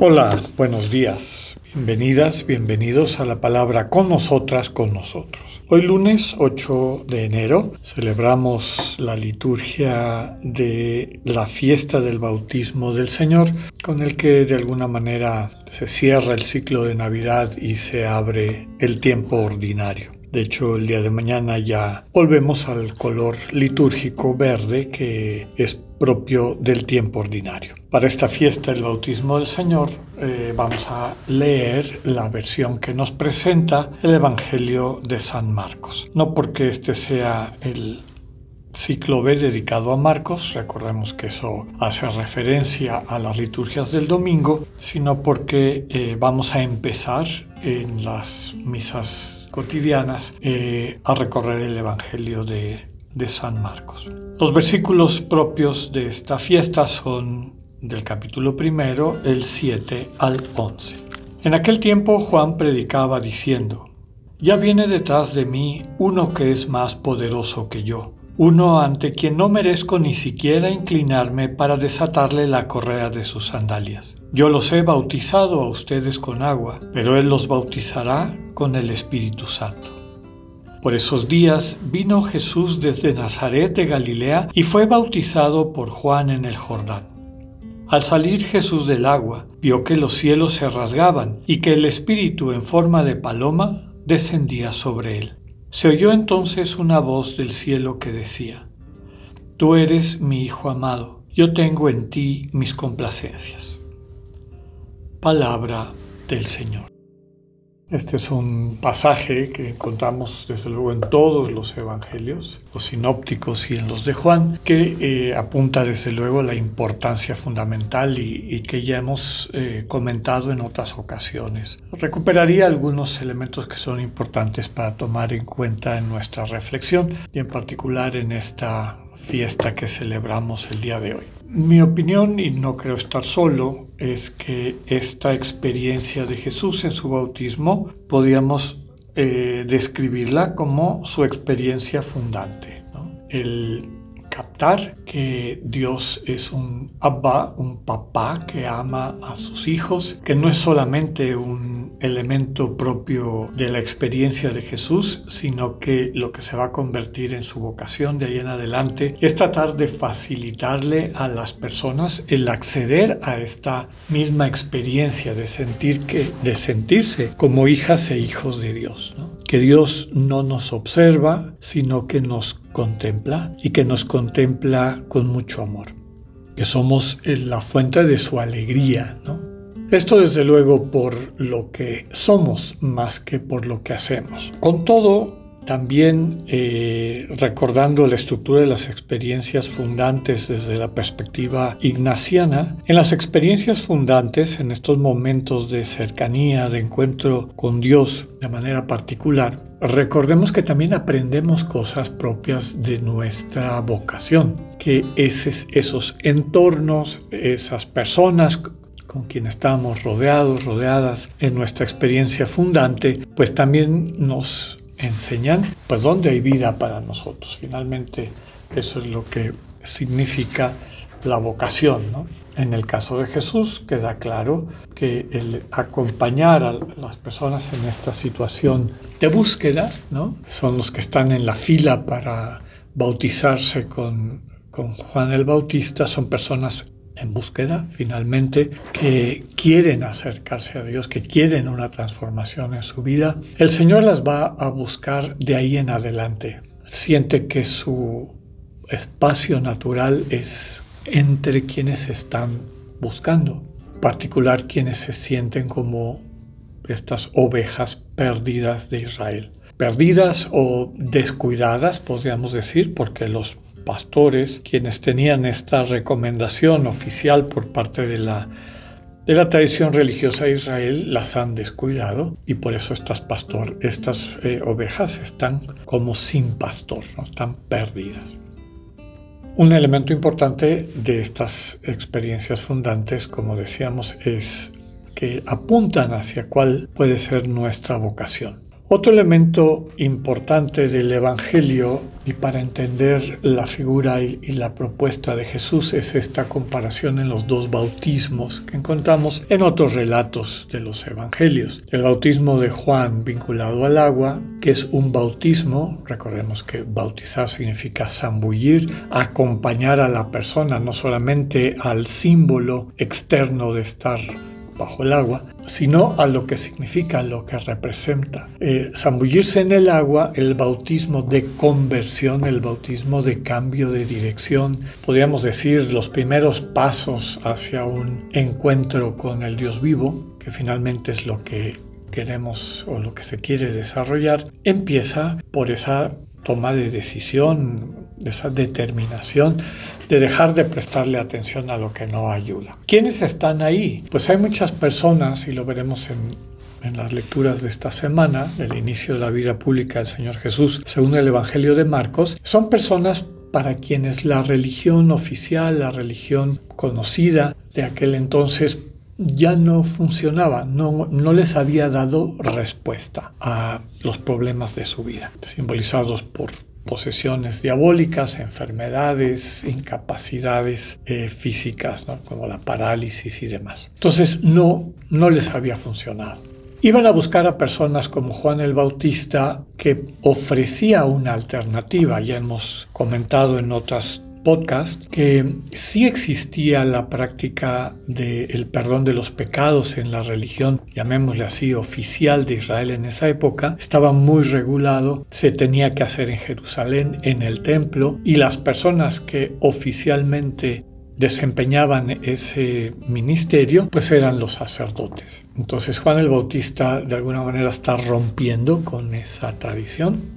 Hola, buenos días. Bienvenidas, bienvenidos a la palabra con nosotras, con nosotros. Hoy lunes 8 de enero celebramos la liturgia de la fiesta del bautismo del Señor, con el que de alguna manera se cierra el ciclo de Navidad y se abre el tiempo ordinario. De hecho, el día de mañana ya volvemos al color litúrgico verde que es propio del tiempo ordinario. Para esta fiesta del bautismo del Señor eh, vamos a leer la versión que nos presenta el Evangelio de San Marcos. No porque este sea el ciclo B dedicado a Marcos, recordemos que eso hace referencia a las liturgias del domingo, sino porque eh, vamos a empezar en las misas cotidianas eh, a recorrer el Evangelio de, de San Marcos. Los versículos propios de esta fiesta son del capítulo primero, el 7 al 11. En aquel tiempo Juan predicaba diciendo, Ya viene detrás de mí uno que es más poderoso que yo uno ante quien no merezco ni siquiera inclinarme para desatarle la correa de sus sandalias. Yo los he bautizado a ustedes con agua, pero Él los bautizará con el Espíritu Santo. Por esos días vino Jesús desde Nazaret de Galilea y fue bautizado por Juan en el Jordán. Al salir Jesús del agua, vio que los cielos se rasgaban y que el Espíritu en forma de paloma descendía sobre él. Se oyó entonces una voz del cielo que decía, Tú eres mi Hijo amado, yo tengo en ti mis complacencias. Palabra del Señor. Este es un pasaje que encontramos desde luego en todos los evangelios, los sinópticos y en los de Juan, que eh, apunta desde luego la importancia fundamental y, que ya hemos eh, comentado en otras ocasiones. Recuperaría algunos elementos que son importantes para tomar en cuenta en nuestra reflexión y en particular en esta fiesta que celebramos el día de hoy. Mi opinión, y no creo estar solo, es que esta experiencia de Jesús en su bautismo podríamos eh, describirla como su experiencia fundante. El captar que Dios es un abba, un papá que ama a sus hijos, que no es solamente un elemento propio de la experiencia de Jesús, sino que lo que se va a convertir en su vocación de ahí en adelante es tratar de facilitarle a las personas el acceder a esta misma experiencia de sentir que de sentirse como hijas e hijos de Dios que Dios no nos observa, sino que nos contempla y que nos contempla con mucho amor, que somos la fuente de su alegría, ¿no? Esto desde luego por lo que somos más que por lo que hacemos. Con todo, también eh, recordando la estructura de las experiencias fundantes desde la perspectiva ignaciana, en las experiencias fundantes, en estos momentos de cercanía, de encuentro con Dios de manera particular, recordemos que también aprendemos cosas propias de nuestra vocación, que esos entornos, esas personas con quienes estamos rodeados, rodeadas en nuestra experiencia fundante, pues también nos enseñan pues dónde hay vida para nosotros. Finalmente eso es lo que significa la vocación. En el caso de Jesús queda claro que el acompañar a las personas en esta situación de búsqueda, ¿no? son los que están en la fila para bautizarse con, con Juan el Bautista, son personas en búsqueda finalmente, que quieren acercarse a Dios, que quieren una transformación en su vida, el Señor las va a buscar de ahí en adelante. Siente que su espacio natural es entre quienes están buscando, en particular quienes se sienten como estas ovejas perdidas de Israel. Perdidas o descuidadas, podríamos decir, porque los pastores, quienes tenían esta recomendación oficial por parte de la, de la tradición religiosa de Israel, las han descuidado y por eso estas, pastor, estas eh, ovejas están como sin pastor, ¿no? están perdidas. Un elemento importante de estas experiencias fundantes, como decíamos, es que apuntan hacia cuál puede ser nuestra vocación. Otro elemento importante del Evangelio y para entender la figura y, la propuesta de Jesús es esta comparación en los dos bautismos que encontramos en otros relatos de los Evangelios. El bautismo de Juan vinculado al agua, que es un bautismo, recordemos que bautizar significa zambullir, acompañar a la persona, no solamente al símbolo externo de estar bajo el agua, sino a lo que significa, lo que representa. Eh, zambullirse en el agua, el bautismo de conversión, el bautismo de cambio de dirección, podríamos decir los primeros pasos hacia un encuentro con el Dios vivo, que finalmente es lo que queremos o lo que se quiere desarrollar, empieza por esa toma de decisión, esa determinación de dejar de prestarle atención a lo que no ayuda. ¿Quiénes están ahí? Pues hay muchas personas, y lo veremos en, las lecturas de esta semana, del inicio de la vida pública del Señor Jesús, según el Evangelio de Marcos, son personas para quienes la religión oficial, la religión conocida de aquel entonces, ya no funcionaba, no, no les había dado respuesta a los problemas de su vida, simbolizados por posesiones diabólicas, enfermedades, incapacidades eh, físicas, como la parálisis y demás. Entonces no, no les había funcionado. Iban a buscar a personas como Juan el Bautista que ofrecía una alternativa. Ya hemos comentado en otras podcast que sí existía la práctica del perdón de los pecados en la religión, llamémosle así, oficial de Israel en esa época, estaba muy regulado, se tenía que hacer en Jerusalén, en el templo, y las personas que oficialmente desempeñaban ese ministerio, pues eran los sacerdotes. Entonces Juan el Bautista de alguna manera está rompiendo con esa tradición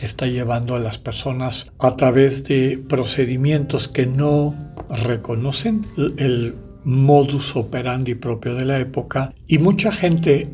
está llevando a las personas a través de procedimientos que no reconocen el modus operandi propio de la época y mucha gente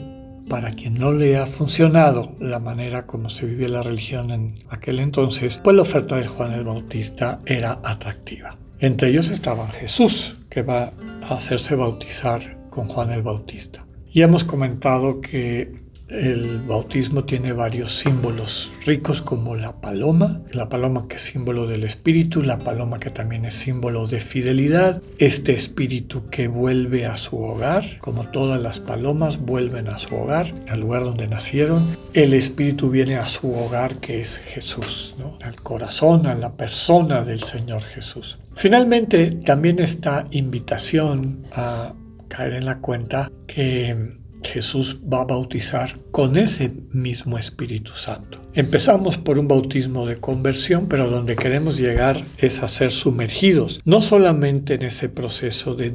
para quien no le ha funcionado la manera como se vivía la religión en aquel entonces, pues la oferta de Juan el Bautista era atractiva. Entre ellos estaba Jesús, que va a hacerse bautizar con Juan el Bautista. Y hemos comentado que el bautismo tiene varios símbolos ricos como la paloma, la paloma que es símbolo del espíritu, la paloma que también es símbolo de fidelidad, este espíritu que vuelve a su hogar, como todas las palomas vuelven a su hogar, al lugar donde nacieron, el espíritu viene a su hogar que es Jesús, al corazón, a la persona del Señor Jesús. Finalmente, también esta invitación a caer en la cuenta que Jesús va a bautizar con ese mismo Espíritu Santo. Empezamos por un bautismo de conversión, pero donde queremos llegar es a ser sumergidos, no solamente en ese proceso de,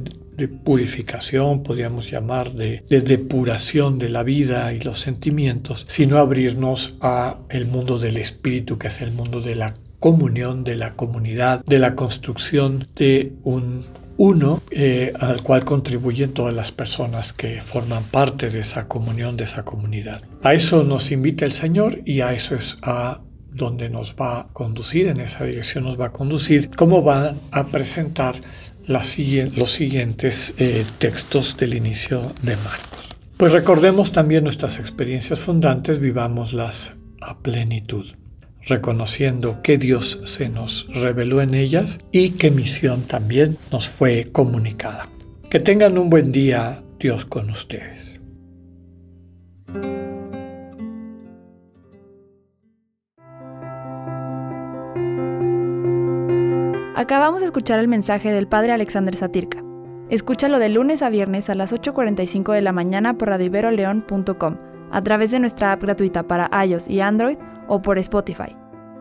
purificación, podríamos llamar de, de, depuración de la vida y los sentimientos, sino abrirnos a el mundo del espíritu, que es el mundo de la comunión, de la comunidad, de la construcción de un uno eh, al cual contribuyen todas las personas que forman parte de esa comunión, de esa comunidad. A eso nos invita el Señor y a eso es a donde nos va a conducir, en esa dirección nos va a conducir, cómo van a presentar los siguientes eh, textos del inicio de Marcos. Pues recordemos también nuestras experiencias fundantes, vivámoslas a plenitud reconociendo que Dios se nos reveló en ellas y qué misión también nos fue comunicada. Que tengan un buen día, Dios con ustedes. Acabamos de escuchar el mensaje del Padre Alexander Satirka. Escúchalo de lunes a viernes a las 8.45 de la mañana por radioiberoleón.com, a través de nuestra app gratuita para iOS y Android o por Spotify.